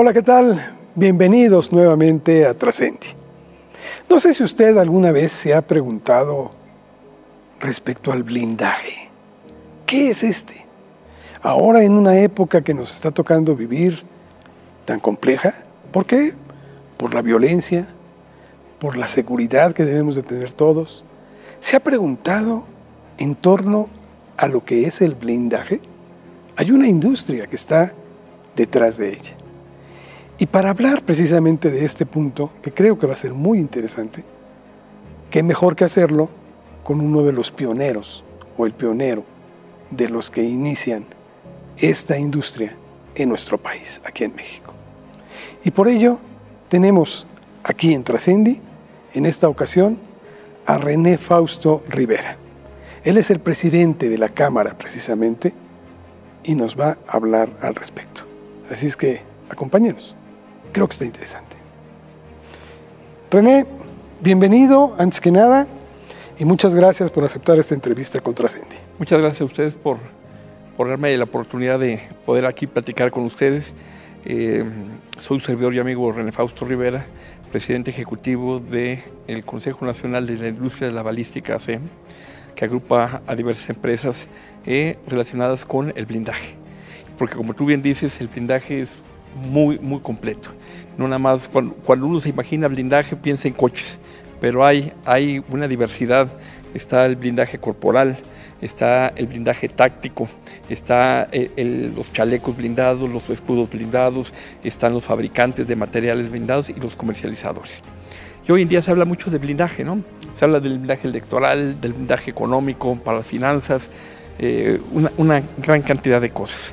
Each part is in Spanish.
Hola, ¿qué tal? Bienvenidos nuevamente a Trascendi. No sé si usted alguna vez se ha preguntado respecto al blindaje. ¿Qué es este? Ahora en una época que nos está tocando vivir tan compleja, ¿por qué? Por la violencia, por la seguridad que debemos de tener todos. ¿Se ha preguntado en torno a lo que es el blindaje? Hay una industria que está detrás de ella. Y para hablar precisamente de este punto, que creo que va a ser muy interesante, qué mejor que hacerlo con uno de los pioneros o el pionero de los que inician esta industria en nuestro país, aquí en México. Y por ello tenemos aquí en Trascendi, en esta ocasión, a René Fausto Rivera. Él es el presidente de la Cámara precisamente y nos va a hablar al respecto. Así es que acompáñenos. Creo que está interesante. René, bienvenido antes que nada y muchas gracias por aceptar esta entrevista con Trascendi. Muchas gracias a ustedes por, por darme la oportunidad de poder aquí platicar con ustedes. Eh, soy servidor y amigo René Fausto Rivera, presidente ejecutivo del Consejo Nacional de la Industria de la Balística CEM, que agrupa a diversas empresas eh, relacionadas con el blindaje. Porque como tú bien dices, el blindaje es muy, muy completo. No nada más, cuando, uno se imagina blindaje, piensa en coches, pero hay, hay una diversidad. Está el blindaje corporal, está el blindaje táctico, está eh, los chalecos blindados, los escudos blindados, están los fabricantes de materiales blindados y los comercializadores. Y hoy en día se habla mucho de blindaje, ¿no? Se habla del blindaje electoral, del blindaje económico, para las finanzas, eh, una, gran cantidad de cosas.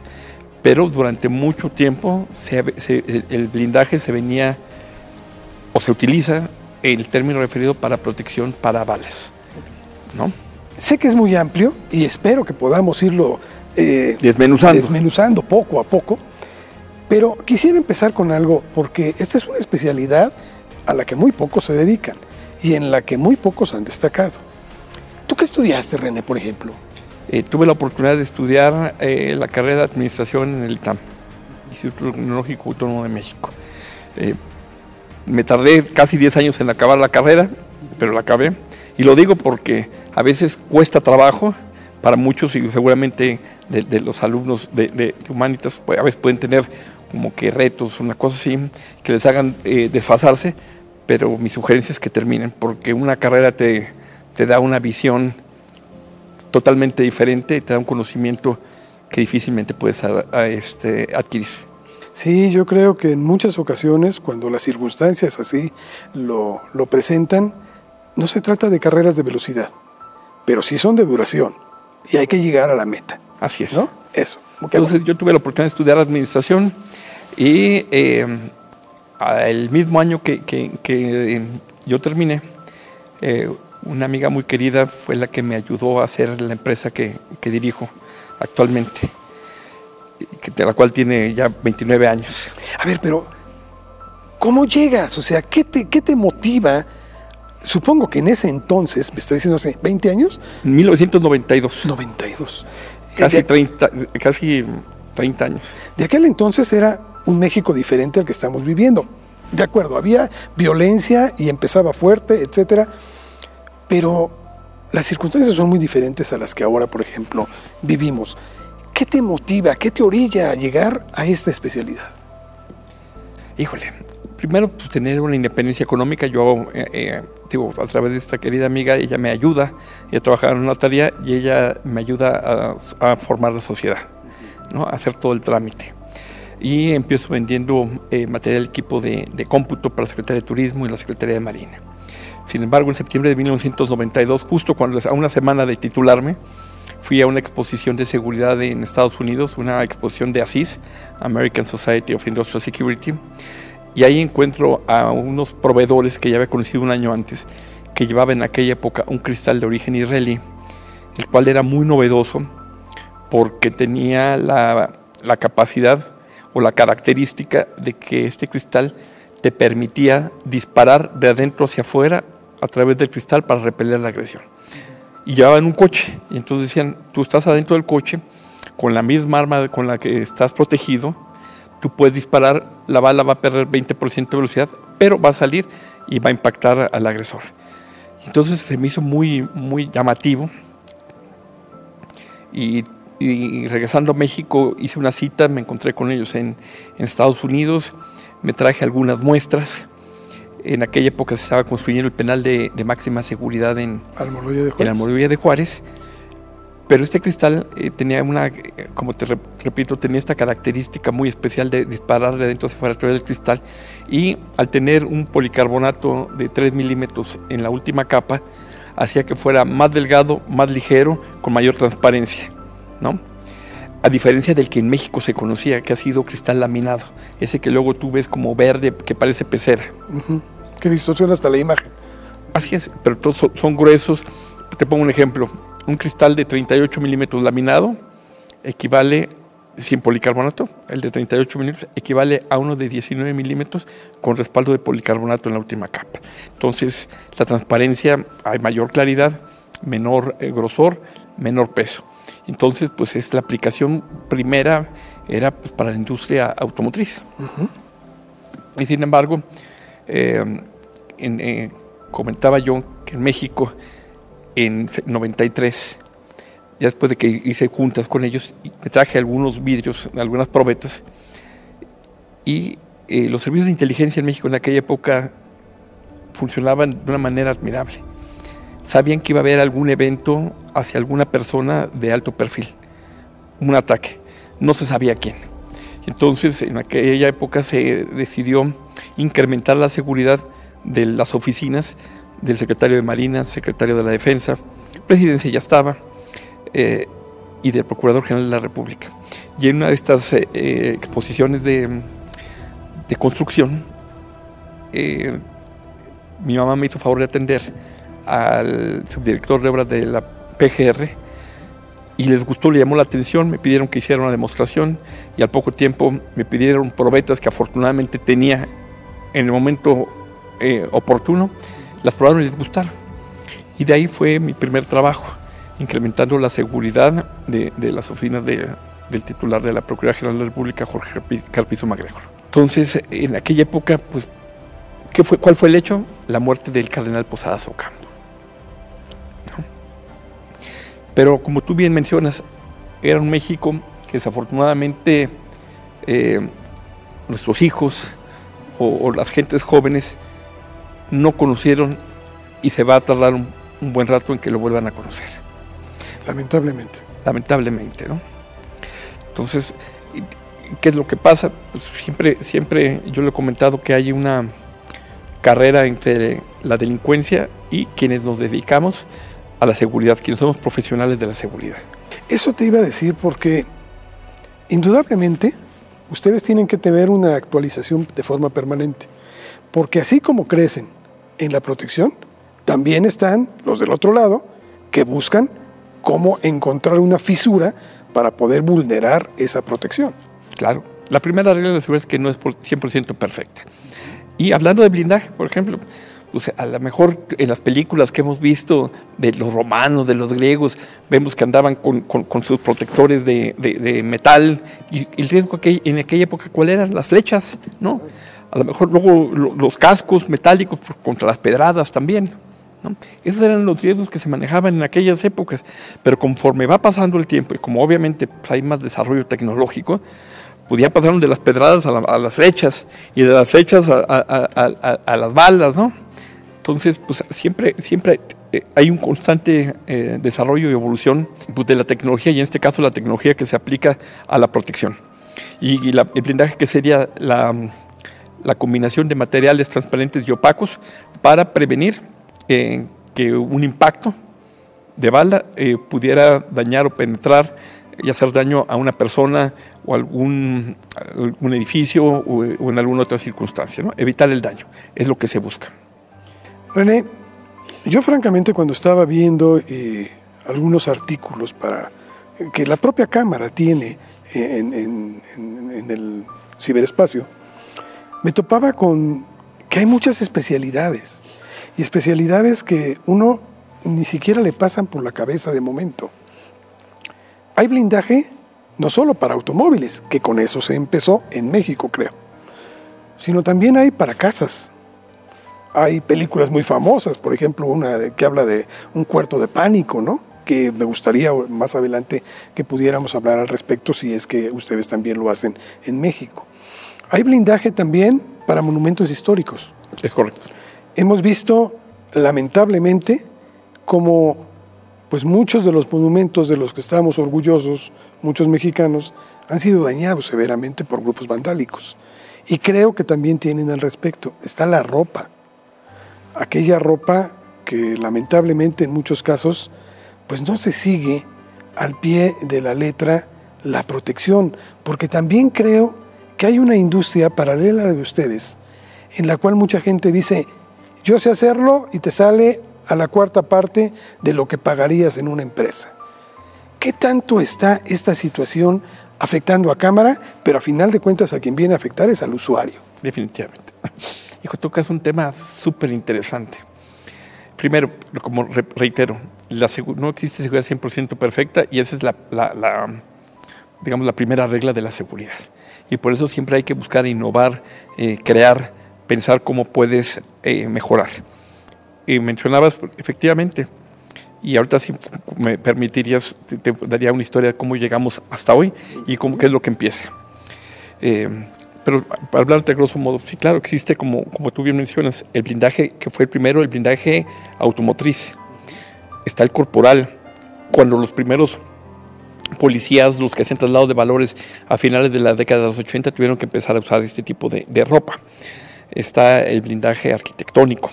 Pero durante mucho tiempo el blindaje se venía o se utiliza el término referido para protección para balas, ¿no? Sé que es muy amplio y espero que podamos irlo eh, desmenuzando. desmenuzando poco a poco, pero quisiera empezar con algo porque esta es una especialidad a la que muy pocos se dedican y en la que muy pocos han destacado. ¿Tú qué estudiaste, René, por ejemplo? Eh, tuve la oportunidad de estudiar eh, la carrera de administración en el ITAM, Instituto Tecnológico Autónomo de México. me tardé casi 10 años en acabar la carrera, pero la acabé. Y lo digo porque a veces cuesta trabajo para muchos y seguramente de, los alumnos de, Humanitas pues, a veces pueden tener como que retos, una cosa así, que les hagan eh, desfasarse, pero mi sugerencia es que terminen, porque una carrera te, te da una visión totalmente diferente, te da un conocimiento que difícilmente puedes este, adquirir. Sí, yo creo que en muchas ocasiones, cuando las circunstancias así lo, lo presentan, no se trata de carreras de velocidad, pero sí son de duración y hay que llegar a la meta. Así es. ¿No? Eso. Entonces yo tuve la oportunidad de estudiar administración y eh, el mismo año que, que, yo terminé, eh, una amiga muy querida fue la que me ayudó a hacer la empresa que, que dirijo actualmente, de la cual tiene ya 29 años. A ver, pero ¿cómo llegas? O sea, ¿qué te, qué te motiva? Supongo que en ese entonces, me está diciendo hace 20 años. 1992. 92. Casi, 30, casi 30 años. De aquel entonces era un México diferente al que estamos viviendo. De acuerdo, había violencia y empezaba fuerte, etcétera, pero las circunstancias son muy diferentes a las que ahora, por ejemplo, vivimos. ¿Qué te motiva, qué te orilla a llegar a esta especialidad? Híjole, primero pues, tener una independencia económica. Yo, eh, eh, digo, a través de esta querida amiga, ella me ayuda, ella trabaja en una notaría y ella me ayuda a, formar la sociedad, ¿no? a hacer todo el trámite. Y empiezo vendiendo eh, material equipo de, de, cómputo para la Secretaría de Turismo y la Secretaría de Marina. Sin embargo, en septiembre de 1992, justo cuando a una semana de titularme, fui a una exposición de seguridad en Estados Unidos, una exposición de ASIS, American Society of Industrial Security, y ahí encuentro a unos proveedores que ya había conocido un año antes, que llevaban en aquella época un cristal de origen israelí, el cual era muy novedoso porque tenía la, capacidad o la característica de que este cristal te permitía disparar de adentro hacia afuera a través del cristal para repeler la agresión. Y llevaban un coche, y entonces decían, tú estás adentro del coche con la misma arma con la que estás protegido, tú puedes disparar, la bala va a perder 20% de velocidad, pero va a salir y va a impactar al agresor. Entonces se me hizo muy, muy llamativo. Y, regresando a México hice una cita, me encontré con ellos en, Estados Unidos, me traje algunas muestras. En aquella época se estaba construyendo el penal de, máxima seguridad en Almoloya de Juárez pero este cristal eh, tenía una, como te repito, tenía esta característica muy especial de disparar de dentro hacia afuera a través del cristal y al tener un policarbonato de 3 milímetros en la última capa, hacía que fuera más delgado, más ligero, con mayor transparencia, ¿no? A diferencia del que en México se conocía, que ha sido cristal laminado, ese que luego tú ves como verde, que parece pecera. Que distorsiona hasta la imagen. Así es, pero todos son gruesos. Te pongo un ejemplo un cristal de 38 milímetros laminado equivale, sin policarbonato, el de 38 milímetros equivale a uno de 19 milímetros con respaldo de policarbonato en la última capa. Entonces, la transparencia, hay mayor claridad, menor eh, grosor, menor peso. Entonces, pues es la aplicación primera era pues, para la industria automotriz. Y sin embargo, eh, eh, comentaba yo que en México en 93, ya después de que hice juntas con ellos, me traje algunos vidrios, algunas probetas, y eh, los servicios de inteligencia en México en aquella época funcionaban de una manera admirable. Sabían que iba a haber algún evento hacia alguna persona de alto perfil, un ataque. No se sabía quién. Entonces, en aquella época se decidió incrementar la seguridad de las oficinas del secretario de Marina, secretario de la Defensa, presidencia ya estaba, eh, y del Procurador General de la República. Y en una de estas eh, eh, exposiciones de, construcción, mi mamá me hizo favor de atender al subdirector de obras de la PGR y les gustó, le llamó la atención, me pidieron que hiciera una demostración y al poco tiempo me pidieron probetas que afortunadamente tenía en el momento oportuno las probaron y les gustaron. Y de ahí fue mi primer trabajo, incrementando la seguridad de, las oficinas del titular de la Procuraduría General de la República, Jorge Carpizo Magregor. Entonces, en aquella época, pues, ¿qué fue, ¿cuál fue el hecho? La muerte del cardenal Posadas Ocampo. Pero como tú bien mencionas, era un México que desafortunadamente eh, nuestros hijos o las gentes jóvenes no conocieron y se va a tardar un, buen rato en que lo vuelvan a conocer. Lamentablemente. Lamentablemente, ¿no? Entonces, ¿qué es lo que pasa? Pues siempre, siempre yo le he comentado que hay una carrera entre la delincuencia y quienes nos dedicamos a la seguridad, quienes somos profesionales de la seguridad. Eso te iba a decir porque indudablemente ustedes tienen que tener una actualización de forma permanente, porque así como crecen en la protección, también están los del otro lado que buscan cómo encontrar una fisura para poder vulnerar esa protección. Claro, la primera regla de seguridad es que no es 100% perfecta. Y hablando de blindaje, por ejemplo, pues a lo mejor en las películas que hemos visto de los romanos, de los griegos, vemos que andaban con, sus protectores de, metal y el riesgo que en aquella época, ¿cuál eran? Las flechas, ¿no? A lo mejor luego los cascos metálicos contra las pedradas también. Esos eran los riesgos que se manejaban en aquellas épocas, pero conforme va pasando el tiempo y como obviamente pues, hay más desarrollo tecnológico, pues ya pasaron de las pedradas a, las flechas y de las flechas a, las balas, ¿no? Entonces, pues siempre, siempre eh, hay un constante eh, desarrollo y evolución pues, de la tecnología y en este caso la tecnología que se aplica a la protección. Y, el blindaje que sería la la combinación de materiales transparentes y opacos para prevenir eh, que un impacto de bala eh, pudiera dañar o penetrar y hacer daño a una persona o algún, edificio o, en alguna otra circunstancia. ¿no? Evitar el daño es lo que se busca. René, yo francamente cuando estaba viendo eh, algunos artículos para que la propia Cámara tiene en, en el ciberespacio, me topaba con que hay muchas especialidades y especialidades que uno ni siquiera le pasan por la cabeza de momento. Hay blindaje no solo para automóviles, que con eso se empezó en México, creo, sino también hay para casas. Hay películas muy famosas, por ejemplo, una que habla de un cuarto de pánico, ¿no? que me gustaría más adelante que pudiéramos hablar al respecto si es que ustedes también lo hacen en México. Hay blindaje también para monumentos históricos. Es correcto. Hemos visto, lamentablemente, como pues muchos de los monumentos de los que estamos orgullosos, muchos mexicanos, han sido dañados severamente por grupos vandálicos. Y creo que también tienen al respecto. Está la ropa. Aquella ropa que lamentablemente en muchos casos pues no se sigue al pie de la letra la protección, porque también creo que hay una industria paralela a la de ustedes, en la cual mucha gente dice, yo sé hacerlo y te sale a la cuarta parte de lo que pagarías en una empresa. ¿Qué tanto está esta situación afectando a cámara, pero a final de cuentas a quien viene a afectar es al usuario? Definitivamente. Hijo, tocas un tema súper interesante. Primero, como reitero, no existe seguridad 100% perfecta y esa es la, digamos, la primera regla de la seguridad. Y por eso siempre hay que buscar innovar, eh, crear, pensar cómo puedes eh, mejorar. Y mencionabas, efectivamente, y ahorita si me permitirías, te, daría una historia de cómo llegamos hasta hoy y cómo, qué es lo que empieza. Eh, pero para hablarte de grosso modo, sí, claro, existe, como, como tú bien mencionas, el blindaje que fue el primero, el blindaje automotriz. Está el corporal. Cuando los primeros policías, los que hacen traslado de valores a finales de la década de los 80, tuvieron que empezar a usar este tipo de, ropa. Está el blindaje arquitectónico.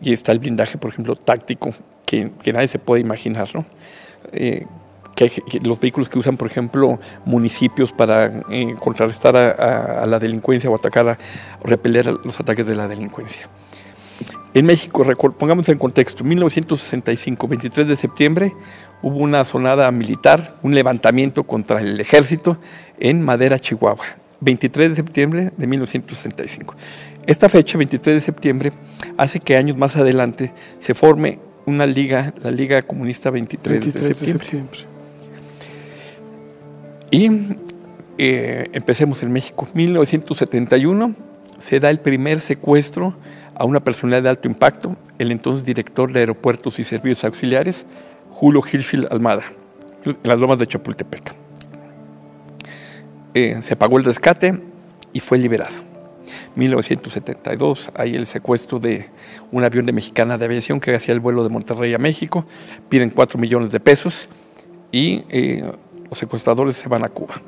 Y está el blindaje, por ejemplo, táctico, que, nadie se puede imaginar, ¿no? Eh, que, los vehículos que usan, por ejemplo, municipios para eh, contrarrestar a, la delincuencia o atacar, a, o repeler los ataques de la delincuencia. En México, pongamos en contexto, 1965, 23 de septiembre, hubo una sonada militar, un levantamiento contra el ejército en Madera, Chihuahua. 23 de septiembre de 1965. Esta fecha, 23 de septiembre, hace que años más adelante se forme una liga, la Liga Comunista 23, de septiembre. Y eh, empecemos en México. 1971 se da el primer secuestro a una personalidad de alto impacto, el entonces director de Aeropuertos y Servicios Auxiliares, Julio Hirschfield Almada, en las lomas de Chapultepec. Eh, se pagó el rescate y fue liberado. 1972 hay el secuestro de un avión de Mexicana de Aviación que hacía el vuelo de Monterrey a México, piden 4 millones de pesos y eh, los secuestradores se van a Cuba.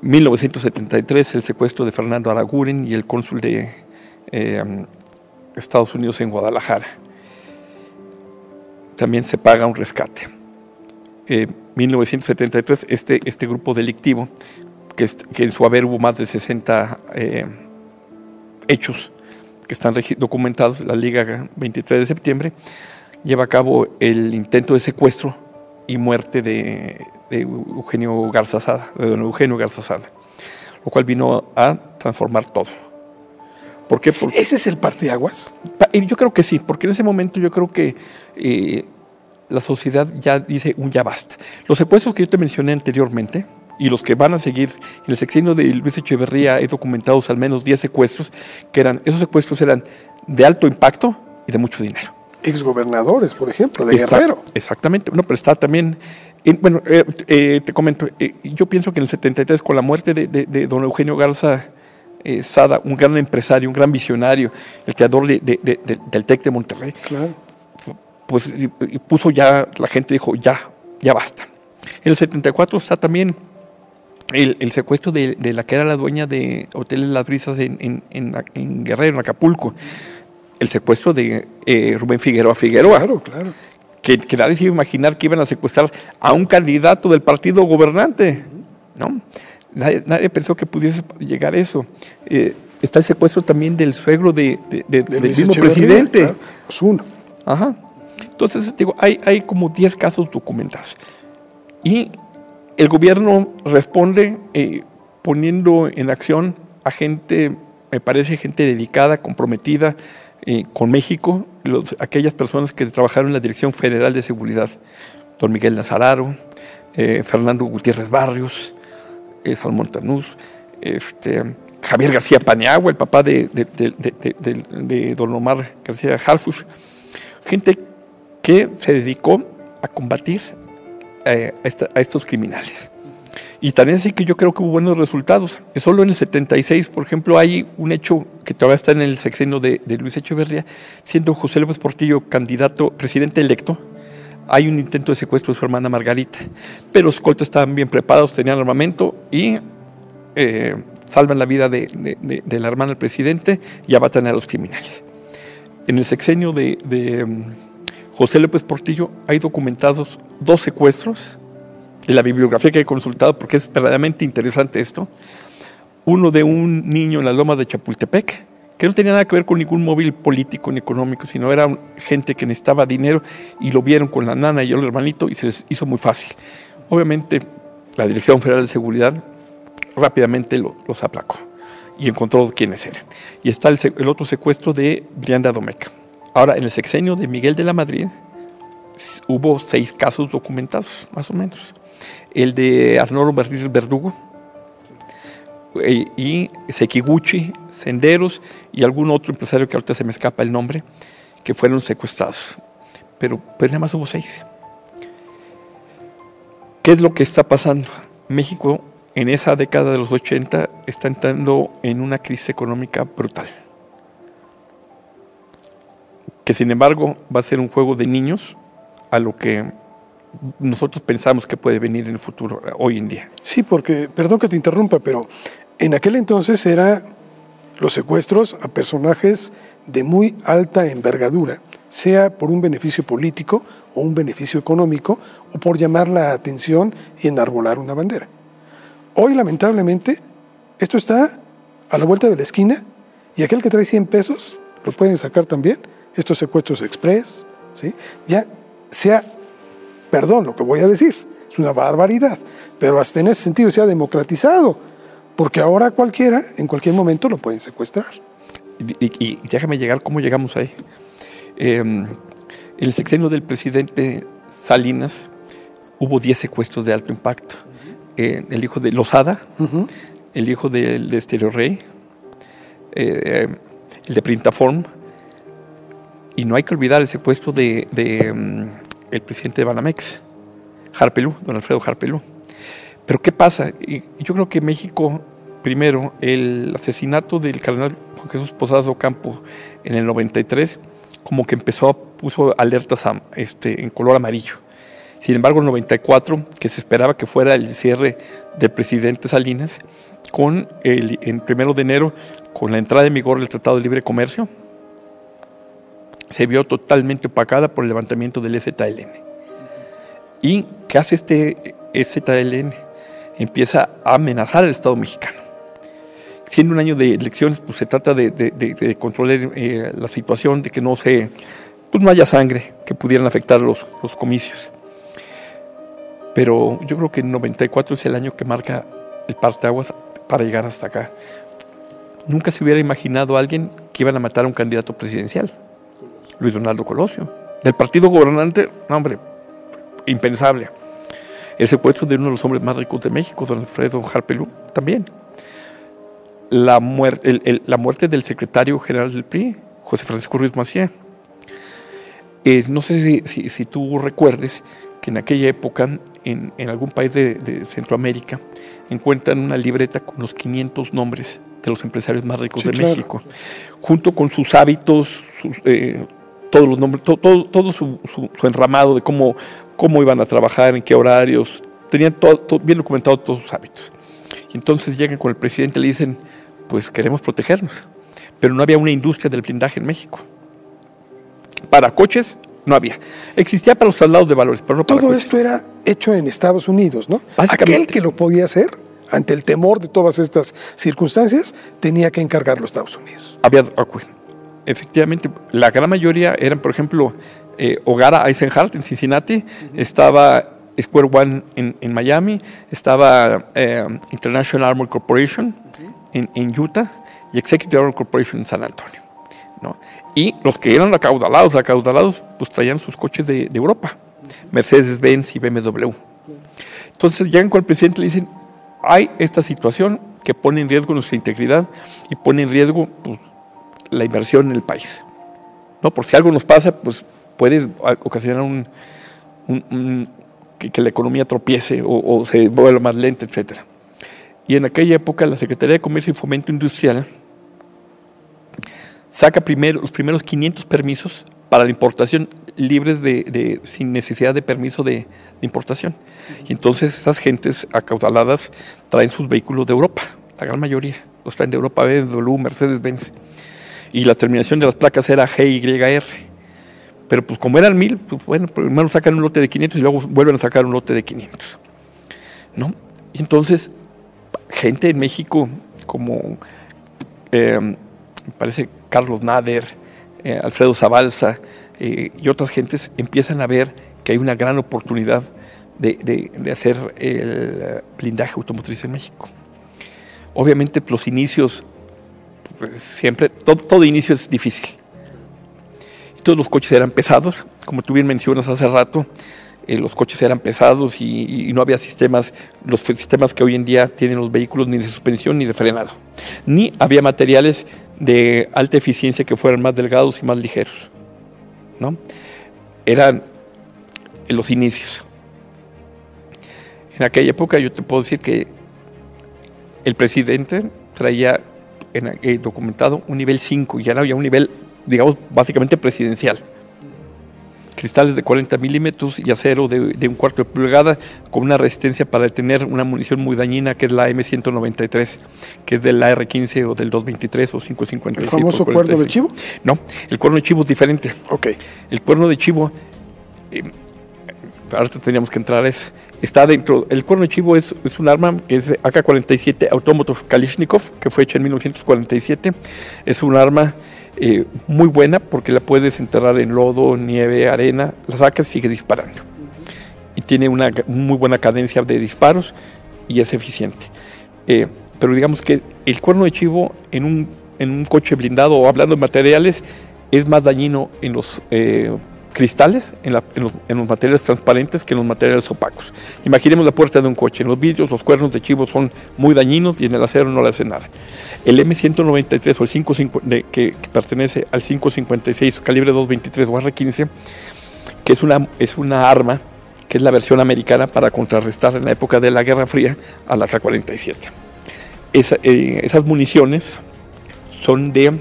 1973, el secuestro de Fernando Araguren y el cónsul de eh, Estados Unidos en Guadalajara. También se paga un rescate. 1973, eh, este, este grupo delictivo, que, en su haber hubo más de 60 eh, hechos que están documentados, la Liga 23 de septiembre, lleva a cabo el intento de secuestro y muerte de, Eugenio Garza Sada, de don Eugenio Garza Sada, lo cual vino a transformar todo. ¿Por qué? Porque, ¿Ese es el parteaguas? Yo creo que sí, porque en ese momento yo creo que eh, la sociedad ya dice un ya basta. Los secuestros que yo te mencioné anteriormente y los que van a seguir en el sexenio de Luis Echeverría he documentado al menos 10 secuestros, que eran, esos secuestros eran de alto impacto y de mucho dinero exgobernadores, por ejemplo, de Guerrero. Exactamente, no, pero está también, bueno, eh, eh, te comento, eh, yo pienso que en el 73, con la muerte de, don Eugenio Garza Sada, un gran empresario, un gran visionario, el creador del TEC de Monterrey, claro. pues puso ya, la gente dijo, ya, ya basta. En el 74 está también el, secuestro de, la que era la dueña de Hoteles Las Brisas en, en Guerrero, en Acapulco el secuestro de eh, Rubén Figueroa Figueroa. Claro, claro. Que, nadie se iba a imaginar que iban a secuestrar a un candidato del partido gobernante. ¿no? Nadie, pensó que pudiese llegar eso. Eh, está el secuestro también del suegro de, del mismo presidente. uno. Ajá. Entonces, digo, hay, hay como 10 casos documentados. Y el gobierno responde eh, poniendo en acción a gente, me parece, gente dedicada, comprometida, eh, con México, aquellas personas que trabajaron en la Dirección Federal de Seguridad, don Miguel Nazararo, eh, Fernando Gutiérrez Barrios, eh, Salmón este, Javier García Paniagua, el papá de, de, Don Omar García Harfush, gente que se dedicó a combatir eh, a, estos criminales. Y también así que yo creo que hubo buenos resultados. Solo en el 76, por ejemplo, hay un hecho que todavía está en el sexenio de, Luis Echeverría, siendo José López Portillo candidato, presidente electo, hay un intento de secuestro de su hermana Margarita. Pero los cortes estaban bien preparados, tenían armamento y eh, salvan la vida de, la hermana del presidente y abatan a los criminales. En el sexenio de, mm, José López Portillo hay documentados dos secuestros de la bibliografía que he consultado, porque es verdaderamente interesante esto. Uno de un niño en la loma de Chapultepec, que no tenía nada que ver con ningún móvil político ni económico, sino era gente que necesitaba dinero y lo vieron con la nana y el hermanito y se les hizo muy fácil. Obviamente, la Dirección Federal de Seguridad rápidamente los aplacó y encontró quiénes eran. Y está el, otro secuestro de Brianda Domeca. Ahora, en el sexenio de Miguel de la Madrid hubo seis casos documentados, más o menos. El de Arnoldo Verdugo eh, y Sekiguchi, Senderos y algún otro empresario que ahorita se me escapa el nombre, que fueron secuestrados. Pero, pero nada más hubo seis. ¿Qué es lo que está pasando? México en esa década de los 80 está entrando en una crisis económica brutal. Que sin embargo va a ser un juego de niños a lo que nosotros pensamos que puede venir en el futuro, hoy en día. Sí, porque, perdón que te interrumpa, pero en aquel entonces era los secuestros a personajes de muy alta envergadura, sea por un beneficio político o un beneficio económico, o por llamar la atención y enarbolar una bandera. Hoy, lamentablemente, esto está a la vuelta de la esquina y aquel que trae 100 pesos lo pueden sacar también. Estos secuestros express, ¿sí? ya sea, perdón lo que voy a decir, es una barbaridad, pero hasta en ese sentido se ha democratizado, porque ahora cualquiera, en cualquier momento, lo pueden secuestrar. Y, déjame llegar, ¿cómo llegamos ahí? Em, el sexenio del presidente Salinas hubo 10 secuestros de alto impacto. Eh, el hijo de Lozada, el hijo del de Estereo Rey, eh, el de Printaform, y no hay que olvidar el secuestro de, mm, el presidente de Banamex, Harpelú, don Alfredo Harpelú. Pero ¿qué pasa? yo creo que México, primero, el asesinato del cardenal Jesús Posadas Ocampo en el 93, como que empezó, puso alertas este, en color amarillo. Sin embargo, el 94, que se esperaba que fuera el cierre del presidente Salinas, con el en primero de enero, con la entrada en vigor del Tratado de Libre Comercio, se vio totalmente opacada por el levantamiento del EZLN. ¿Y qué hace este EZLN? Empieza a amenazar al Estado mexicano. Siendo un año de elecciones, pues se trata de, controlar eh, la situación, de que no se, pues no haya sangre que pudieran afectar los, los comicios. Pero yo creo que el 94 es el año que marca el parteaguas para llegar hasta acá. Nunca se hubiera imaginado alguien que iban a matar a un candidato presidencial, Luis Donaldo Colosio. Del partido gobernante, hombre, impensable. El secuestro de uno de los hombres más ricos de México, don Alfredo Harpelú, también. La, muerte, la muerte del secretario general del PRI, José Francisco Ruiz Macié. Eh, no sé si, si, tú recuerdes que en aquella época en, algún país de, Centroamérica encuentran una libreta con los 500 nombres de los empresarios más ricos de México, junto con sus hábitos, eh, todos los nombres, todo, su, enramado de cómo, cómo iban a trabajar, en qué horarios, tenían todo, bien documentado todos sus hábitos. Y entonces llegan con el presidente y le dicen, pues queremos protegernos, pero no había una industria del blindaje en México. Para coches no había. Existía para los traslados de valores, pero no para Todo esto era hecho en Estados Unidos, ¿no? Aquel que lo podía hacer, ante el temor de todas estas circunstancias, tenía que encargarlo a Estados Unidos. Había, efectivamente, la gran mayoría eran, por ejemplo, eh, Hogara Eisenhardt en Cincinnati, estaba Square One en, Miami, estaba eh, International Armor Corporation en, en Utah y Executive Armor Corporation en San Antonio. ¿no? Y los que eran acaudalados, acaudalados, pues traían sus coches de, Europa, Mercedes-Benz y BMW. Entonces llegan con el presidente y le dicen, hay esta situación que pone en riesgo nuestra integridad y pone en riesgo pues, la inversión en el país. ¿No? Por si algo nos pasa, pues puede ocasionar un, que, la economía tropiece o, se vuelva más lenta, etc. Y en aquella época la Secretaría de Comercio y Fomento Industrial saca primero, los primeros 500 permisos para la importación libres de, sin necesidad de permiso de, importación. Y entonces esas gentes acaudaladas traen sus vehículos de Europa, la gran mayoría. Los traen de Europa, BMW, Mercedes-Benz. Y la terminación de las placas era GYR. Pero pues como eran mil, pues bueno, primero sacan un lote de 500 y luego vuelven a sacar un lote de 500. ¿no? Y entonces, gente en México como, me parece, Carlos Nader, eh, Alfredo Zabalza eh, y otras gentes empiezan a ver que hay una gran oportunidad de, hacer el blindaje automotriz en México. Obviamente los inicios, pues, siempre, todo, inicio es difícil. Todos los coches eran pesados, como tú bien mencionas hace rato, eh, los coches eran pesados y, no había sistemas, los sistemas que hoy en día tienen los vehículos ni de suspensión ni de frenado. Ni había materiales de alta eficiencia que fueran más delgados y más ligeros. ¿no? Eran los inicios. En aquella época yo te puedo decir que el presidente traía eh, documentado un nivel 5, ya no había un nivel, digamos, básicamente presidencial cristales de 40 milímetros y acero de, un cuarto de pulgada con una resistencia para detener una munición muy dañina que es la M193, que es del AR-15 o del 223 o 555. ¿El famoso cuerno de chivo? No, el cuerno de chivo es diferente. Ok. El cuerno de chivo, eh, ahora teníamos que entrar, es, está dentro, el cuerno de chivo es, es un arma que es AK-47 Automotive Kalishnikov, que fue hecha en 1947, es un arma eh, muy buena porque la puedes enterrar en lodo, nieve, arena, la sacas y sigue disparando. Y tiene una muy buena cadencia de disparos y es eficiente. Eh, pero digamos que el cuerno de chivo en un, en un coche blindado o hablando de materiales es más dañino en los eh, cristales, en, los, materiales transparentes que en los materiales opacos. Imaginemos la puerta de un coche. En los vidrios los cuernos de chivo son muy dañinos y en el acero no le hace nada. El M193 o el 55, que, que, pertenece al 556 calibre 223 o R15, que es una, es una arma que es la versión americana para contrarrestar en la época de la Guerra Fría a la K-47. Eh, esas municiones son de,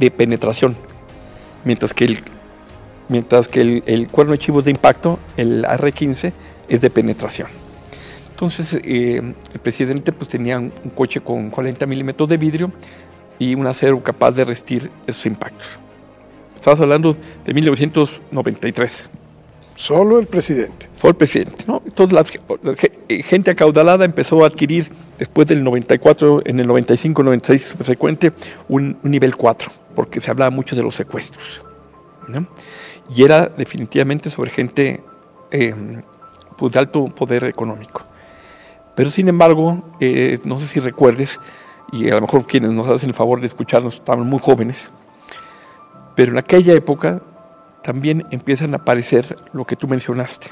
de penetración, mientras que el mientras que el, cuerno de chivo es de impacto, el R15 es de penetración. Entonces, eh, el presidente pues, tenía un, coche con 40 milímetros de vidrio y un acero capaz de resistir esos impactos. Estamos hablando de 1993. Solo el presidente. Solo el presidente, ¿no? Entonces la, eh, gente acaudalada empezó a adquirir después del 94, en el 95, 96 subsecuente, un, un nivel 4, porque se hablaba mucho de los secuestros. ¿no? Y era definitivamente sobre gente eh, pues, de alto poder económico. Pero sin embargo, eh, no sé si recuerdes, y a lo mejor quienes nos hacen el favor de escucharnos estaban muy jóvenes, pero en aquella época también empiezan a aparecer lo que tú mencionaste.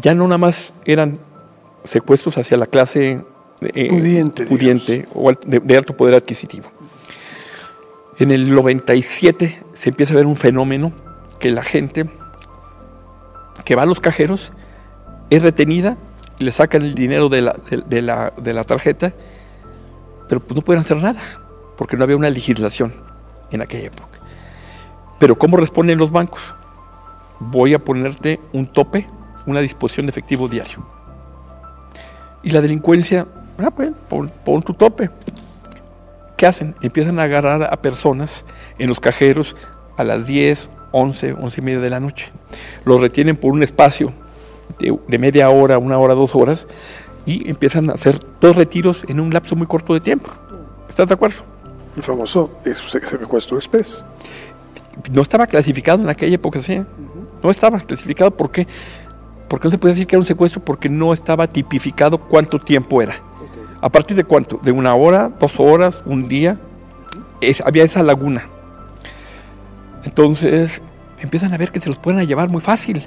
Ya no nada más eran secuestros hacia la clase eh, pudiente, pudiente o de, alto poder adquisitivo. En el 97 se empieza a ver un fenómeno que la gente que va a los cajeros es retenida, le sacan el dinero de la, tarjeta, pero pues no pueden hacer nada, porque no había una legislación en aquella época. Pero ¿cómo responden los bancos? Voy a ponerte un tope, una disposición de efectivo diario. Y la delincuencia, ah, pues, pon tu tope. ¿Qué hacen? Empiezan a agarrar a personas en los cajeros a las 10, 11, 11 y media de la noche. Los retienen por un espacio de, media hora, una hora, dos horas y empiezan a hacer dos retiros en un lapso muy corto de tiempo. ¿Estás de acuerdo? El famoso secuestro express. No estaba clasificado en aquella época, sí. No estaba clasificado. ¿Por qué? Porque no se puede decir que era un secuestro porque no estaba tipificado cuánto tiempo era. ¿A partir de cuánto? ¿De una hora, dos horas, un día? había esa laguna. Entonces empiezan a ver que se los pueden llevar muy fácil.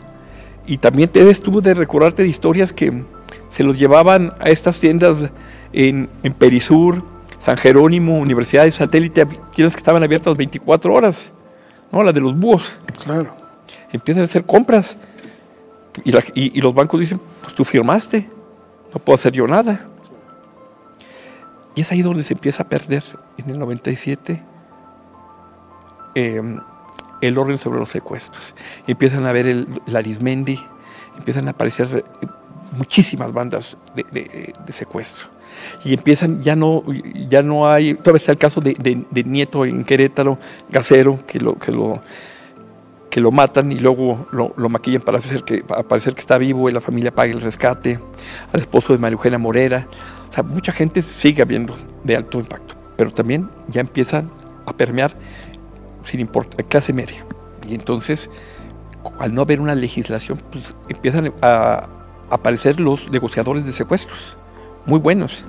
y también te estuvo de recordarte de historias que se los llevaban a estas tiendas en, en Perisur, San Jerónimo, Universidad de Satélite, tiendas que estaban abiertas 24 horas, ¿no? La de los búhos. Claro. Empiezan a hacer compras y, la- y- y los bancos dicen, pues tú firmaste, no puedo hacer yo nada. Y es ahí donde se empieza a perder, en el 97, eh, el orden sobre los secuestros. Empiezan a ver el, el Arismendi, empiezan a aparecer eh, muchísimas bandas de, de- de secuestro. Y empiezan, ya no, ya no hay, todavía está el caso de, de- Nieto en Querétaro, Gacero, que lo, que lo, que lo matan y luego lo, lo maquillan para hacer que, para parecer que está vivo y la familia paga el rescate, al esposo de María Morera. O sea, mucha gente sigue habiendo de alto impacto, pero también ya empiezan a permear sin importar clase media. Y entonces, al no haber una legislación, pues empiezan a aparecer los negociadores de secuestros, muy buenos.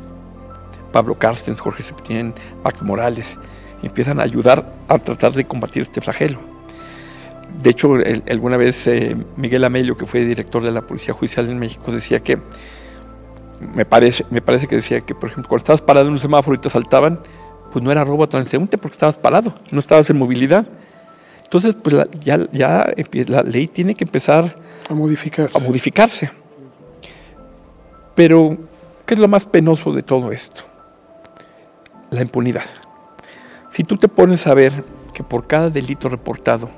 Pablo Carstens, Jorge Septién, Max Morales, empiezan a ayudar a tratar de combatir este flagelo. De hecho, el- alguna vez eh, Miguel Amelio, que fue director de la Policía Judicial en México, decía que, me parece, me parece que decía que, por ejemplo, cuando estabas parado en un semáforo y te asaltaban, pues no era robo a transeúnte porque estabas parado, no estabas en movilidad. Entonces, pues la- ya, la ley tiene que empezar A modificarse. a modificarse. Pero, ¿qué es lo más penoso de todo esto? La impunidad. Si tú te pones a ver que por cada delito reportado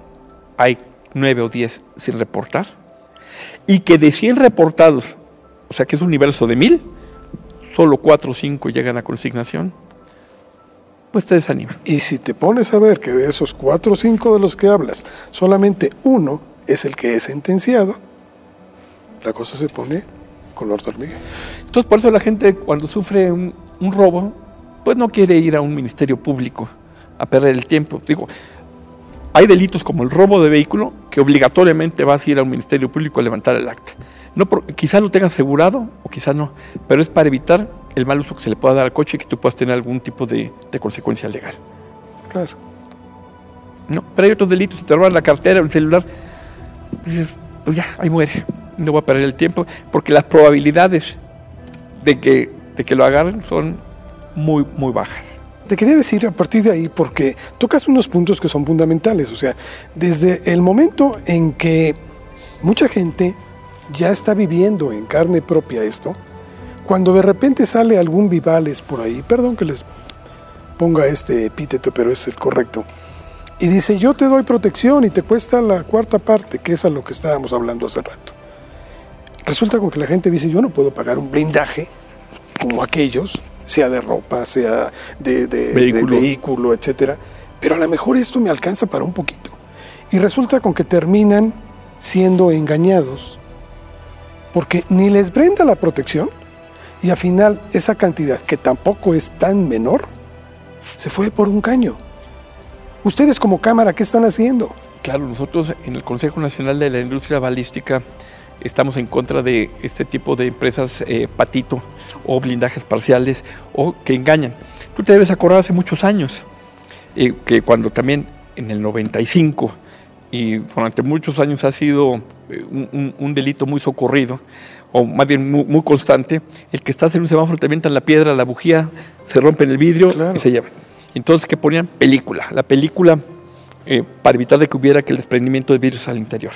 hay nueve o diez sin reportar, y que de 100 reportados, o sea que es un universo de mil, solo cuatro o cinco llegan a consignación, pues te desanima. Y si te pones a ver que de esos cuatro o cinco de los que hablas, solamente uno es el que es sentenciado, la cosa se pone color de hormiga. Entonces, por eso la gente cuando sufre un, un robo, pues no quiere ir a un ministerio público a perder el tiempo. Digo, hay delitos como el robo de vehículo que obligatoriamente vas a ir a un ministerio público a levantar el acta. No quizás lo tengas asegurado o quizás no, pero es para evitar el mal uso que se le pueda dar al coche y que tú puedas tener algún tipo de, de consecuencia legal. Claro. ¿no? Pero hay otros delitos, si te roban la cartera o el celular, pues ya, ahí muere, no voy a perder el tiempo, porque las probabilidades de que, de que lo agarren son muy, muy bajas. Te quería decir a partir de ahí, porque tocas unos puntos que son fundamentales, o sea, desde el momento en que mucha gente ya está viviendo en carne propia esto, cuando de repente sale algún Vivales por ahí, perdón que les ponga este epíteto, pero es el correcto, y dice, yo te doy protección y te cuesta la cuarta parte, que es a lo que estábamos hablando hace rato. Resulta con que la gente dice, yo no puedo pagar un blindaje como aquellos, sea de ropa, sea de, de- de Vehículo. vehículo, etcétera, pero a lo mejor esto me alcanza para un poquito. Y resulta con que terminan siendo engañados porque ni les brinda la protección y al final esa cantidad, que tampoco es tan menor, se fue por un caño. Ustedes como cámara, ¿qué están haciendo? Claro, nosotros en el Consejo Nacional de la Industria Balística estamos en contra de este tipo de empresas eh, patito o blindajes parciales o que engañan. Tú te debes acordar hace muchos años eh, que cuando también en el 95 y durante muchos años ha sido eh, un, delito muy socorrido o más bien muy, muy constante, el que estás en un semáforo te avientan la piedra, la bujía, se rompen el vidrio Claro. y se llevan. Entonces, que ponían? Película. La película eh, para evitar de que hubiera que el desprendimiento de virus al interior.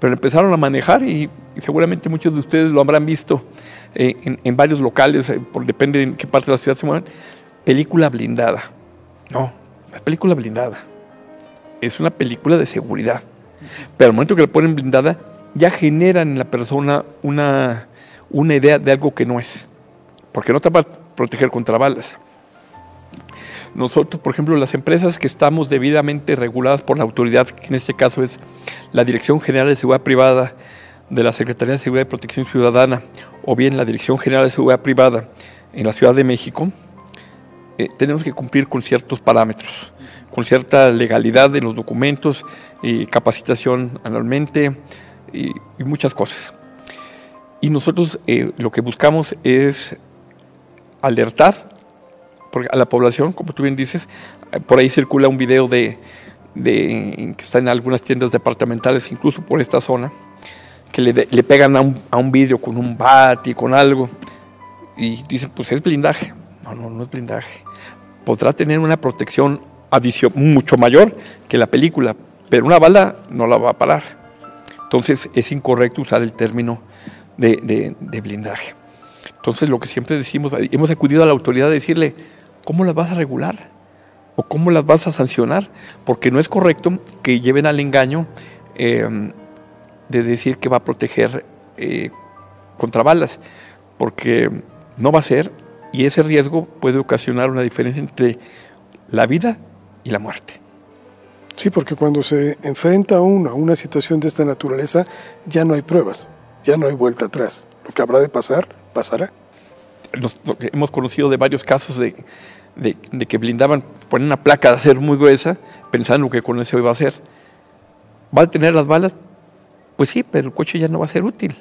Pero empezaron a manejar y, y seguramente muchos de ustedes lo habrán visto eh, en, en varios locales, eh, por, depende de en qué parte de la ciudad se muevan, película blindada. No, no es película blindada. Es una película de seguridad. Pero al momento que la ponen blindada, ya generan en la persona una, una idea de algo que no es. Porque no te va a proteger contra balas. Nosotros, por ejemplo, las empresas que estamos debidamente reguladas por la autoridad, que en este caso es la Dirección General de Seguridad Privada de la Secretaría de Seguridad y Protección Ciudadana, o bien la Dirección General de Seguridad Privada en la Ciudad de México, eh, tenemos que cumplir con ciertos parámetros, con cierta legalidad en los documentos, y capacitación anualmente y, muchas cosas. Y nosotros eh, lo que buscamos es alertar a la población, como tú bien dices, eh, por ahí circula un video de, que está en algunas tiendas departamentales, incluso por esta zona, que le, pegan a un, a un, vidrio con un bat y con algo, y dicen, pues es blindaje. No, no, no es blindaje. Podrá tener una protección adición, mucho mayor que la película, pero una bala no la va a parar. Entonces es incorrecto usar el término de, blindaje. Entonces lo que siempre decimos, hemos acudido a la autoridad a decirle, ¿cómo las vas a regular? ¿O cómo las vas a sancionar? Porque no es correcto que lleven al engaño em, de decir que va a proteger eh, contra balas, porque no va a ser y ese riesgo puede ocasionar una diferencia entre la vida y la muerte. Sí, porque cuando se enfrenta uno a una situación de esta naturaleza, ya no hay pruebas, ya no hay vuelta atrás. Lo que habrá de pasar, pasará. hemos conocido de varios casos de, que blindaban, ponen una placa de acero muy gruesa, pensando que con eso iba a ser. ¿Va a tener las balas? Pues sí, pero el coche ya no va a ser útil.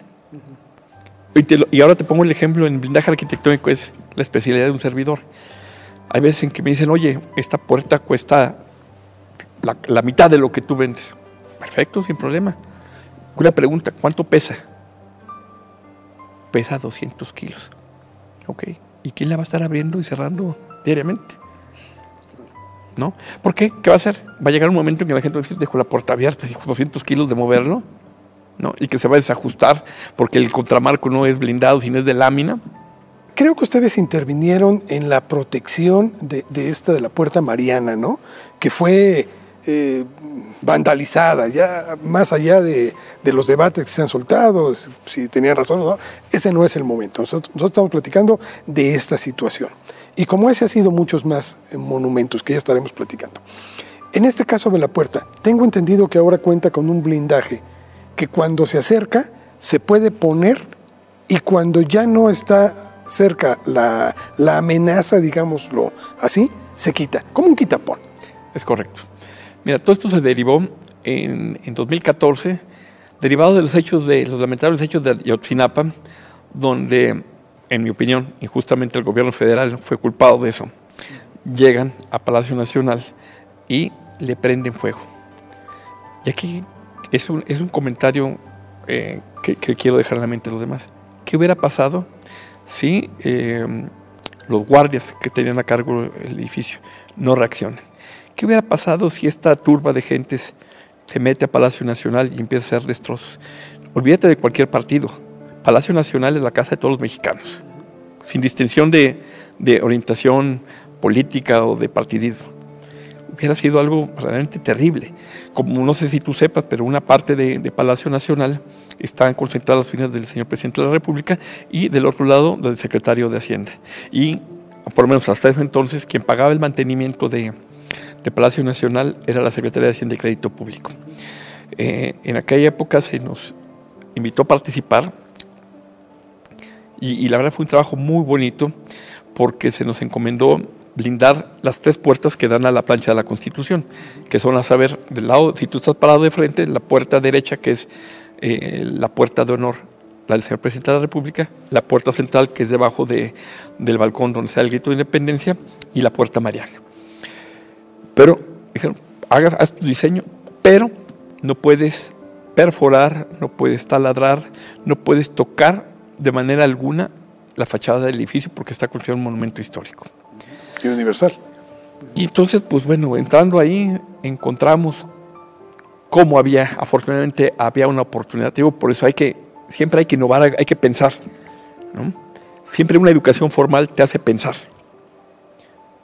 y, ahora te pongo el ejemplo, en blindaje arquitectónico es la especialidad de un servidor. Hay veces en que me dicen, oye, esta puerta cuesta la, mitad de lo que tú vendes. Perfecto, sin problema. Una pregunta, ¿cuánto pesa? Pesa 200 kilos. Ok. ¿Y quién la va a estar abriendo y cerrando diariamente? ¿No? ¿Por qué? ¿Qué va a hacer? Va a llegar un momento en que la gente va a decir, dejo la puerta abierta, dijo 200 kilos de moverlo, ¿no? Y que se va a desajustar porque el contramarco no es blindado, sino es de lámina. Creo que ustedes intervinieron en la protección de, esta de la Puerta Mariana, ¿no? Que fue eh, vandalizada, ya más allá de, los debates que se han soltado, si tenían razón o no, ese no es el momento. Nosotros, estamos platicando de esta situación. Y como ese ha sido muchos más eh, monumentos que ya estaremos platicando. En este caso de la puerta, tengo entendido que ahora cuenta con un blindaje que cuando se acerca se puede poner y cuando ya no está cerca la, amenaza, digámoslo así, se quita, como un quitapón. Es correcto. Mira, todo esto se derivó en, 2014, derivado de los lamentables hechos de Ayotzinapa, donde, en mi opinión, injustamente el gobierno federal fue culpado de eso. Llegan a Palacio Nacional y le prenden fuego. Y aquí es un, comentario eh, que, quiero dejar en la mente de los demás. ¿Qué hubiera pasado si em, los guardias que tenían a cargo el edificio no reaccionan. ¿Qué hubiera pasado si esta turba de gentes se mete a Palacio Nacional y empieza a hacer destrozos? Olvídate de cualquier partido. Palacio Nacional es la casa de todos los mexicanos, sin distinción de, orientación política o de partidismo. Hubiera sido algo realmente terrible. Como no sé si tú sepas, pero una parte de Palacio Nacional están concentradas las fines del señor presidente de la República y del otro lado del secretario de Hacienda. Y por lo menos hasta ese entonces quien pagaba el mantenimiento de, Palacio Nacional era la Secretaría de Hacienda y Crédito Público. Eh, en aquella época se nos invitó a participar y, la verdad fue un trabajo muy bonito porque se nos encomendó blindar las tres puertas que dan a la plancha de la Constitución, que son a saber, del lado, si tú estás parado de frente, la puerta derecha que es eh, la puerta de honor, la del señor presidente de la República, la puerta central que es debajo de, del balcón donde está el grito de independencia y la puerta mariana. Pero dijeron, hagas haz tu diseño, pero no puedes perforar, no puedes taladrar, no puedes tocar de manera alguna la fachada del edificio porque está considerado un monumento histórico. Y universal. Y entonces, pues bueno, entrando ahí encontramos cómo había, afortunadamente había una oportunidad. Digo, por eso hay que, siempre hay que innovar, hay que pensar. Siempre una educación formal te hace pensar.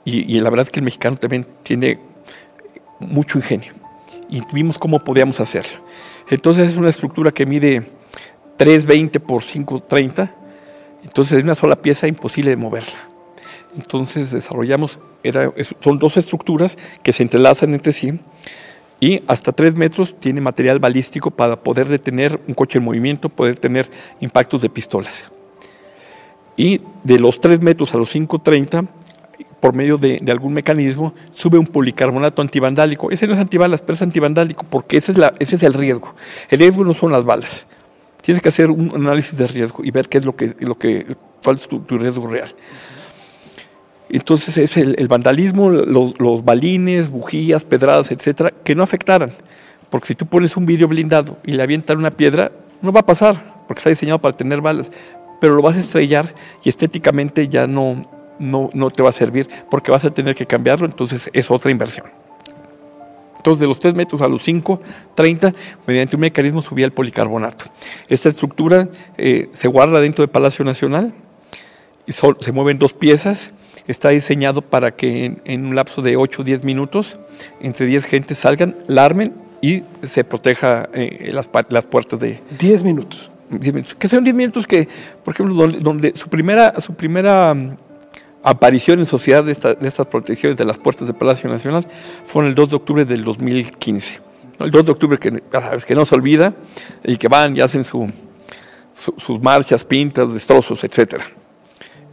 Y, la verdad es que el mexicano también tiene mucho ingenio. Y vimos cómo podíamos hacerlo. Entonces es una estructura que mide 320 por 530. Entonces es una sola pieza imposible de moverla. Entonces desarrollamos, era, son dos estructuras que se entrelazan entre sí y hasta 3 metros tiene material balístico para poder detener un coche en movimiento, poder tener impactos de pistolas. Y de los 3 metros a los 5.30, por medio de, algún mecanismo, sube un policarbonato antivandálico. Ese no es antibalas, pero es antivandálico, porque ese es, el riesgo. El riesgo no son las balas. Tienes que hacer un análisis de riesgo y ver qué es lo que, lo que es tu riesgo real. Entonces es el, vandalismo, los, balines, bujías, pedradas, etcétera, que no afectaran. Porque si tú pones un vidrio blindado y le avientan una piedra, no va a pasar, porque está diseñado para tener balas, pero lo vas a estrellar y estéticamente ya no, no, no te va a servir, porque vas a tener que cambiarlo, entonces es otra inversión. Entonces, de los 3 metros a los 5, 30, mediante un mecanismo subía el policarbonato. Esta estructura eh, se guarda dentro del Palacio Nacional, y se mueven dos piezas, está diseñado para que en, un lapso de 8 o 10 minutos, entre 10 gentes salgan, la armen y se proteja eh, las, las, puertas de... 10 minutos. 10 minutos. Que sean 10 minutos que, por ejemplo, donde, su primera, su primera mm, aparición en sociedad de, estas protecciones de las puertas del Palacio Nacional fue el 2 de octubre del 2015. El 2 de octubre que, no se olvida y que van y hacen su, sus marchas, pintas, destrozos, etcétera.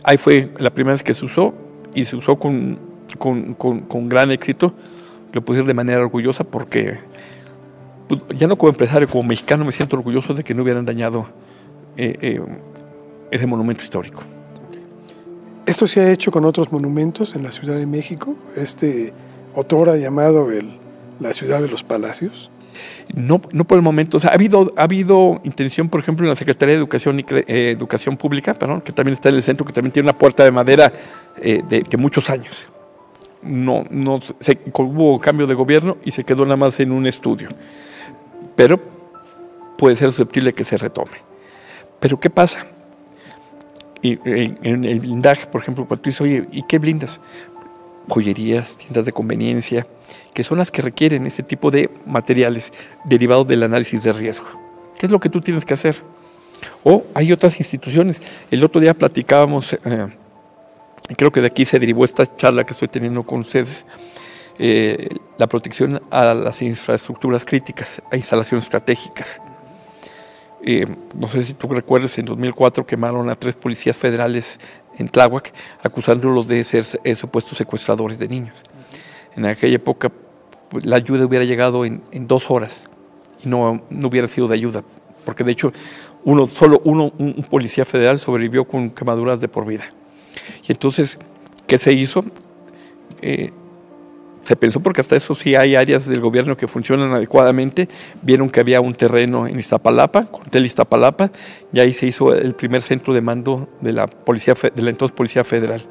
Ahí fue la primera vez que se usó y se usó con, gran éxito. Lo pude decir de manera orgullosa porque pues, ya no como empresario, como mexicano me siento orgulloso de que no hubieran dañado eh, eh, ese monumento histórico. Esto se ha hecho con otros monumentos en la Ciudad de México, este otrora llamado la Ciudad de los Palacios. No, no por el momento. ha habido, ha habido intención, por ejemplo, en la Secretaría de Educación y eh, Educación Pública, que también está en el centro, que también tiene una puerta de madera eh, de, muchos años. No, no hubo cambio de gobierno y se quedó nada más en un estudio. Pero puede ser susceptible que se retome. Pero ¿qué pasa? Y, en, el blindaje, por ejemplo, cuando tú dices, oye, ¿y qué blindas? Joyerías, tiendas de conveniencia, que son las que requieren ese tipo de materiales derivados del análisis de riesgo. ¿Qué es lo que tú tienes que hacer? O hay otras instituciones. El otro día platicábamos, eh, creo que de aquí se derivó esta charla que estoy teniendo con ustedes, eh, la protección a las infraestructuras críticas, a instalaciones estratégicas. Eh, no sé si tú recuerdas, en 2004 quemaron a tres policías federales en Tláhuac, acusándolos de ser supuestos secuestradores de niños. En aquella época pues, la ayuda hubiera llegado en, dos horas y no, no, hubiera sido de ayuda, porque de hecho uno, solo uno, un policía federal sobrevivió con quemaduras de por vida. Y entonces, ¿qué se hizo? Eh, se pensó porque hasta eso sí hay áreas del gobierno que funcionan adecuadamente. Vieron que había un terreno en Iztapalapa, Contel Iztapalapa, y ahí se hizo el primer centro de mando de la policía de la entonces Policía Federal.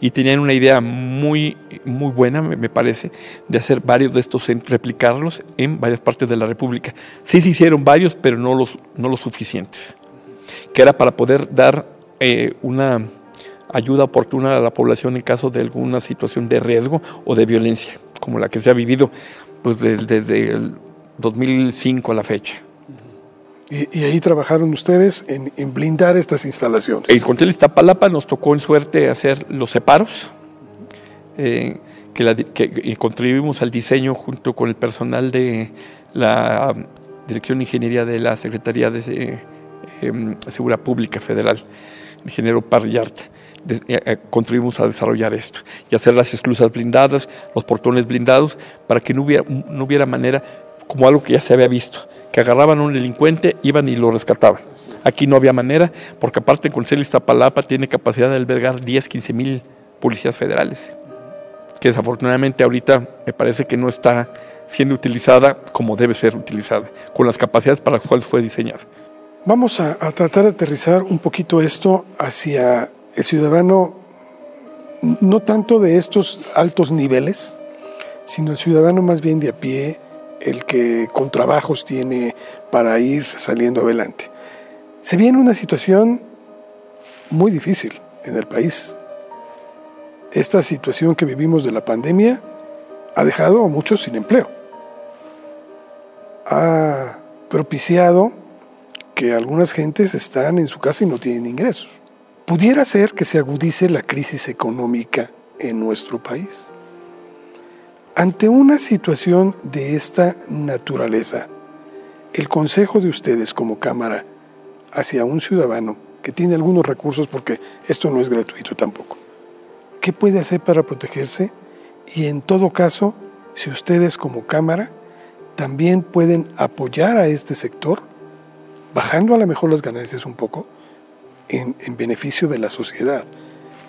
Y tenían una idea muy, muy buena, me parece, de hacer varios de estos centros, replicarlos en varias partes de la República. Sí se hicieron varios, pero no los, no los suficientes. Que era para poder dar eh, una ayuda oportuna a la población en caso de alguna situación de riesgo o de violencia, como la que se ha vivido pues, desde, el 2005 a la fecha. Y, ahí trabajaron ustedes en, blindar estas instalaciones. En Contel Iztapalapa nos tocó en suerte hacer los separos, eh, que, contribuimos al diseño junto con el personal de la Dirección de Ingeniería de la Secretaría de eh, Seguridad Pública Federal, el ingeniero Parrillarta. Eh, eh, contribuimos a desarrollar esto y hacer las esclusas blindadas, los portones blindados, para que no hubiera, no hubiera manera, como algo que ya se había visto, que agarraban a un delincuente, iban y lo rescataban. Aquí no había manera, porque aparte el Consejo Iztapalapa tiene capacidad de albergar 10, 15 mil policías federales, que desafortunadamente ahorita me parece que no está siendo utilizada como debe ser utilizada, con las capacidades para las cuales fue diseñada. Vamos a tratar de aterrizar un poquito esto hacia el ciudadano, no tanto de estos altos niveles, sino el ciudadano más bien de a pie, el que con trabajos tiene para ir saliendo adelante. Se viene una situación muy difícil en el país. Esta situación que vivimos de la pandemia ha dejado a muchos sin empleo. Ha propiciado que algunas gentes están en su casa y no tienen ingresos pudiera ser que se agudice la crisis económica en nuestro país. Ante una situación de esta naturaleza, el consejo de ustedes como Cámara hacia un ciudadano que tiene algunos recursos, porque esto no es gratuito tampoco, ¿qué puede hacer para protegerse? Y en todo caso, si ustedes como Cámara también pueden apoyar a este sector, bajando a lo mejor las ganancias un poco, en, beneficio de la sociedad.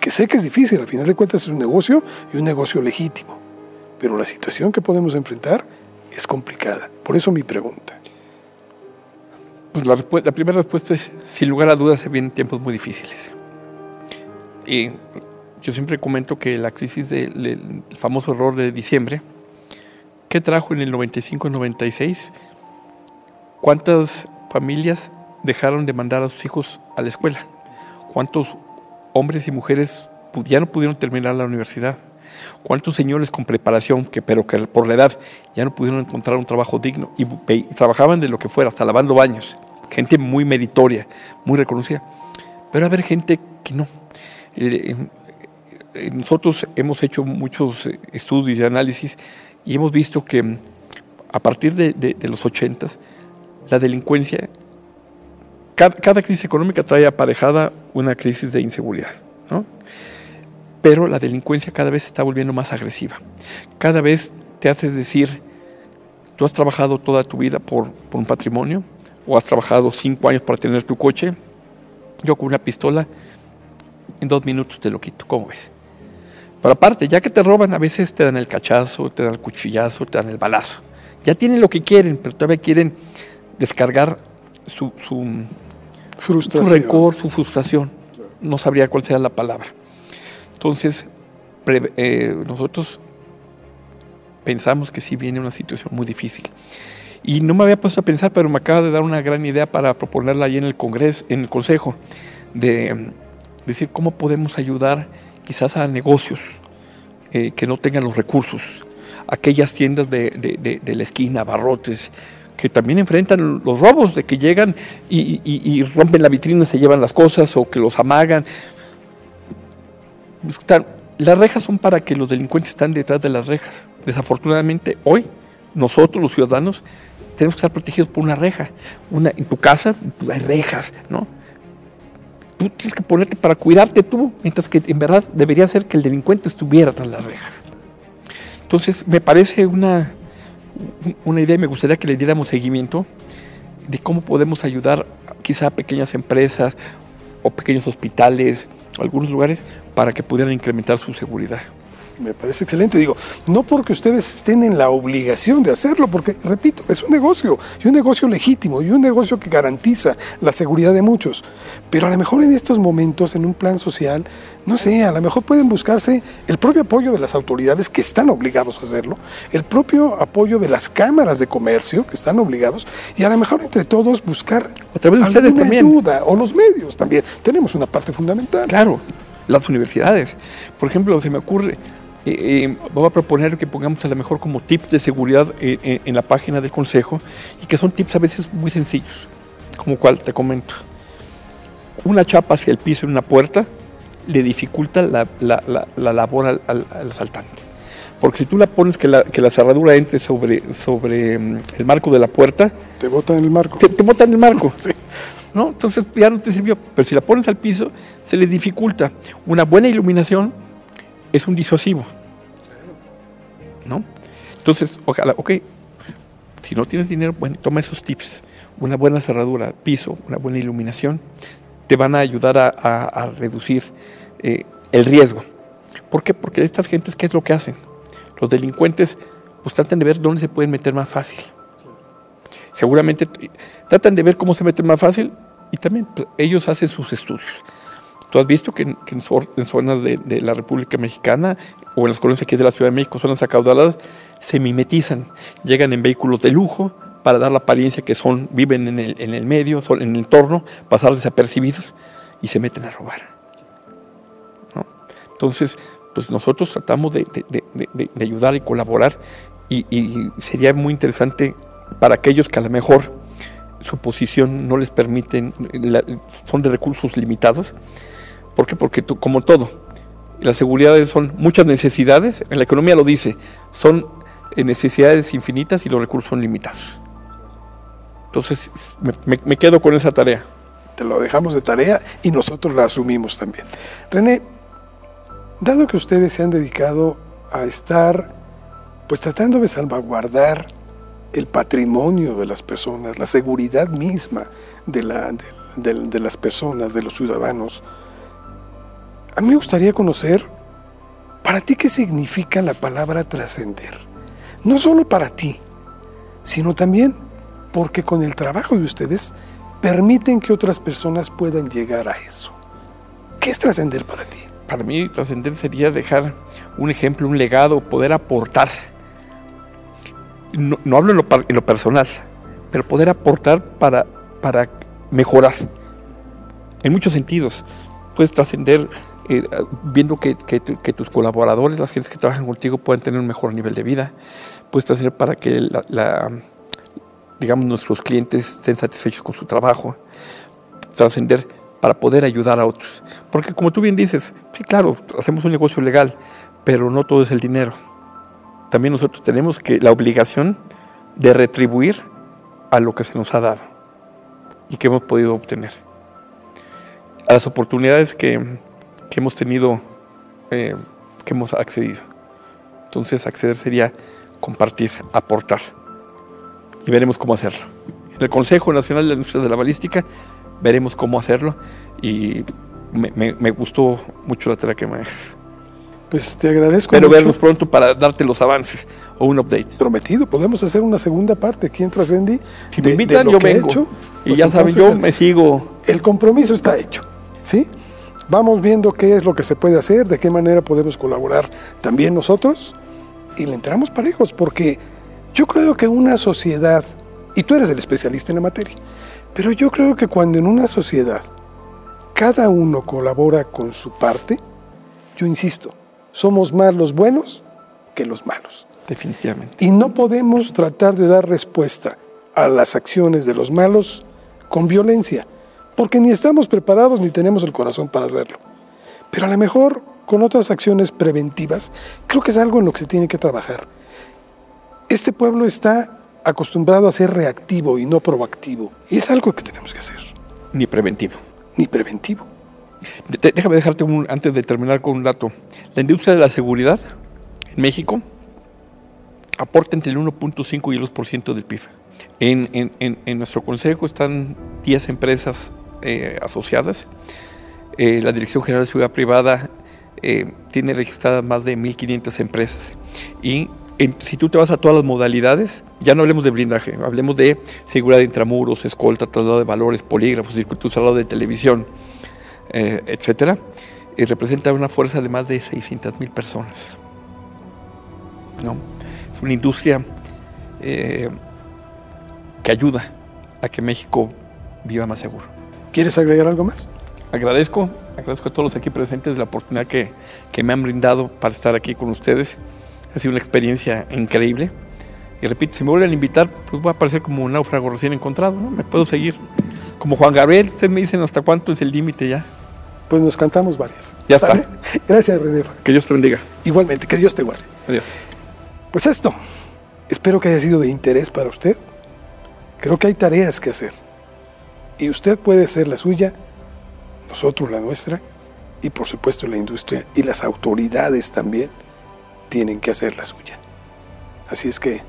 Que sé que es difícil, al final de cuentas es un negocio y un negocio legítimo, pero la situación que podemos enfrentar es complicada. Por eso mi pregunta. Pues la, la, primera respuesta es, sin lugar a dudas, se vienen tiempos muy difíciles. Y yo siempre comento que la crisis del famoso error de diciembre, ¿qué trajo en el 95-96? ¿Cuántas familias dejaron de mandar a sus hijos a la escuela? ¿Cuántos hombres y mujeres ya no pudieron terminar la universidad? ¿Cuántos señores con preparación, que, pero que por la edad ya no pudieron encontrar un trabajo digno y, y trabajaban de lo que fuera, hasta lavando baños? Gente muy meritoria, muy reconocida. Pero a haber gente que no. Eh, eh, nosotros hemos hecho muchos eh, estudios y análisis y hemos visto que a partir de, de, de los ochentas, la delincuencia, cada, crisis económica trae aparejada una crisis de inseguridad, ¿no? pero la delincuencia cada vez se está volviendo más agresiva. Cada vez te haces decir, tú has trabajado toda tu vida por, por un patrimonio, o has trabajado cinco años para tener tu coche, yo con una pistola, en dos minutos te lo quito, ¿cómo ves? Pero aparte, ya que te roban, a veces te dan el cachazo, te dan el cuchillazo, te dan el balazo. Ya tienen lo que quieren, pero todavía quieren descargar su, su, frustración. su rencor, su frustración. No sabría cuál sea la palabra. Entonces, pre, eh, nosotros pensamos que sí viene una situación muy difícil. Y no me había puesto a pensar, pero me acaba de dar una gran idea para proponerla ahí en el Congreso, en el Consejo, de decir cómo podemos ayudar quizás a negocios eh, que no tengan los recursos, aquellas tiendas de, de, de, de la esquina, barrotes, que también enfrentan los robos, de que llegan y, y, rompen la vitrina, se llevan las cosas o que los amagan. Están, las rejas son para que los delincuentes están detrás de las rejas. Desafortunadamente, hoy, nosotros los ciudadanos, tenemos que estar protegidos por una reja. Una, en tu casa pues, hay rejas, ¿no? Tú tienes que ponerte para cuidarte tú, mientras que en verdad debería ser que el delincuente estuviera tras las rejas. Entonces, me parece una, una idea, me gustaría que le diéramos seguimiento de cómo podemos ayudar quizá a pequeñas empresas o pequeños hospitales, algunos lugares, para que pudieran incrementar su seguridad. Me parece excelente. Digo, no porque ustedes estén en la obligación de hacerlo, porque, repito, es un negocio, y un negocio legítimo, y un negocio que garantiza la seguridad de muchos. Pero a lo mejor en estos momentos, en un plan social, no sé, a lo mejor pueden buscarse el propio apoyo de las autoridades que están obligados a hacerlo, el propio apoyo de las cámaras de comercio que están obligados, y a lo mejor entre todos buscar alguna también. ayuda, o los medios también. Tenemos una parte fundamental. Claro, las universidades. Por ejemplo, se me ocurre, eh, voy a proponer que pongamos a lo mejor como tips de seguridad eh, eh, en la página del consejo y que son tips a veces muy sencillos, como cual te comento. Una chapa hacia el piso en una puerta le dificulta la, la, la, la labor al, al, al, asaltante. Porque si tú la pones que la, que la cerradura entre sobre, sobre um, el marco de la puerta, te botan el marco. Te, te botan el marco. Sí. ¿no? Entonces ya no te sirvió. Pero si la pones al piso, se les dificulta. Una buena iluminación es un disuasivo. ¿No? Entonces, ojalá, ok, si no tienes dinero, bueno, toma esos tips. Una buena cerradura, piso, una buena iluminación, te van a ayudar a reducir eh, el riesgo. ¿Por qué? Porque estas gentes, ¿qué es lo que hacen? Los delincuentes, pues tratan de ver dónde se pueden meter más fácil. Seguramente tratan de ver cómo se meten más fácil y también pues, ellos hacen sus estudios. Tú has visto que que en zonas de, de, la República Mexicana o en las colonias aquí de la Ciudad de México, zonas acaudaladas, se mimetizan, llegan en vehículos de lujo para dar la apariencia que son, viven en el, en el medio, son, en el entorno, pasar desapercibidos y se meten a robar. ¿no? Entonces, pues nosotros tratamos de, de, de ayudar y colaborar y, y sería muy interesante para aquellos que a lo mejor su posición no les permiten, son de recursos limitados. ¿Por qué? Porque tú, como todo, las seguridades son muchas necesidades, en la economía lo dice, son necesidades infinitas y los recursos son limitados. Entonces, me, me, me quedo con esa tarea. Te lo dejamos de tarea y nosotros la asumimos también. René, dado que ustedes se han dedicado a estar pues tratando de salvaguardar el patrimonio de las personas, la seguridad misma de, la, de, de, de, las personas, de los ciudadanos. A mí me gustaría conocer, para ti, qué significa la palabra trascender. No solo para ti, sino también porque con el trabajo de ustedes permiten que otras personas puedan llegar a eso. ¿Qué es trascender para ti? Para mí trascender sería dejar un ejemplo, un legado, poder aportar. No, hablo en lo, personal, pero poder aportar para, para mejorar. En muchos sentidos. Puedes trascender eh, viendo que, tus colaboradores, las gentes que trabajan contigo, puedan tener un mejor nivel de vida. Puedes trascender para que digamos, nuestros clientes estén satisfechos con su trabajo. Trascender para poder ayudar a otros. Porque como tú bien dices, sí, claro, hacemos un negocio legal, pero no todo es el dinero. También nosotros tenemos que la obligación de retribuir a lo que se nos ha dado y que hemos podido obtener. A las oportunidades que, hemos tenido, eh, que hemos accedido. Entonces acceder sería compartir, aportar. Y veremos cómo hacerlo. En el Consejo Nacional de la Industria de la Balística veremos cómo hacerlo y me, gustó mucho la tela que me dejas. Pues te agradezco. Pero vernos pronto para darte los avances o un update. Prometido, podemos hacer una segunda parte aquí en Trascendi. Si me invitan, yo vengo. Hecho, y pues ya saben, yo me sigo. El compromiso está hecho. ¿Sí? Vamos viendo qué es lo que se puede hacer, de qué manera podemos colaborar también nosotros y le entramos parejos, porque yo creo que una sociedad, y tú eres el especialista en la materia, pero yo creo que cuando en una sociedad cada uno colabora con su parte, yo insisto, somos más los buenos que los malos. Definitivamente. Y no podemos tratar de dar respuesta a las acciones de los malos con violencia, porque ni estamos preparados ni tenemos el corazón para hacerlo. Pero a lo mejor con otras acciones preventivas, creo que es algo en lo que se tiene que trabajar. Este pueblo está acostumbrado a ser reactivo y no proactivo. Y es algo que tenemos que hacer. Ni preventivo. Ni preventivo. Déjame dejarte un, antes de terminar con un dato. La industria de la seguridad en México aporta entre el 1.5 y el 2% del PIB. En, en, nuestro consejo están 10 empresas eh, asociadas. Eh, la Dirección General de Seguridad Privada eh, tiene registradas más de 1.500 empresas. Y si tú te vas a todas las modalidades, ya no hablemos de blindaje, hablemos de seguridad de intramuros, escolta, traslado de valores, polígrafos, circuito cerrado de televisión, etcétera, y representa una fuerza de más de 600 mil personas. ¿No? Es una industria que ayuda a que México viva más seguro. ¿Quieres agregar algo más? Agradezco, agradezco a todos los aquí presentes la oportunidad que, que me han brindado para estar aquí con ustedes. Ha sido una experiencia increíble. Y repito, si me vuelven a invitar, pues voy a parecer como un náufrago recién encontrado, ¿no? Me puedo seguir. Como Juan Gabriel, ustedes me dicen hasta cuánto es el límite ya. Pues nos cantamos varias. Ya está. Gracias, René. Que Dios te bendiga. Igualmente, que Dios te guarde. Adiós. Pues esto, espero que haya sido de interés para usted. Creo que hay tareas que hacer. Y usted puede hacer la suya, nosotros la nuestra, y por supuesto la industria y las autoridades también tienen que hacer la suya. Así es que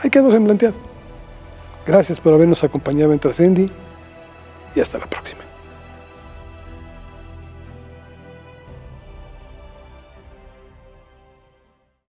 hay quedó en planteado. Gracias por habernos acompañado en Trascendi y hasta la próxima.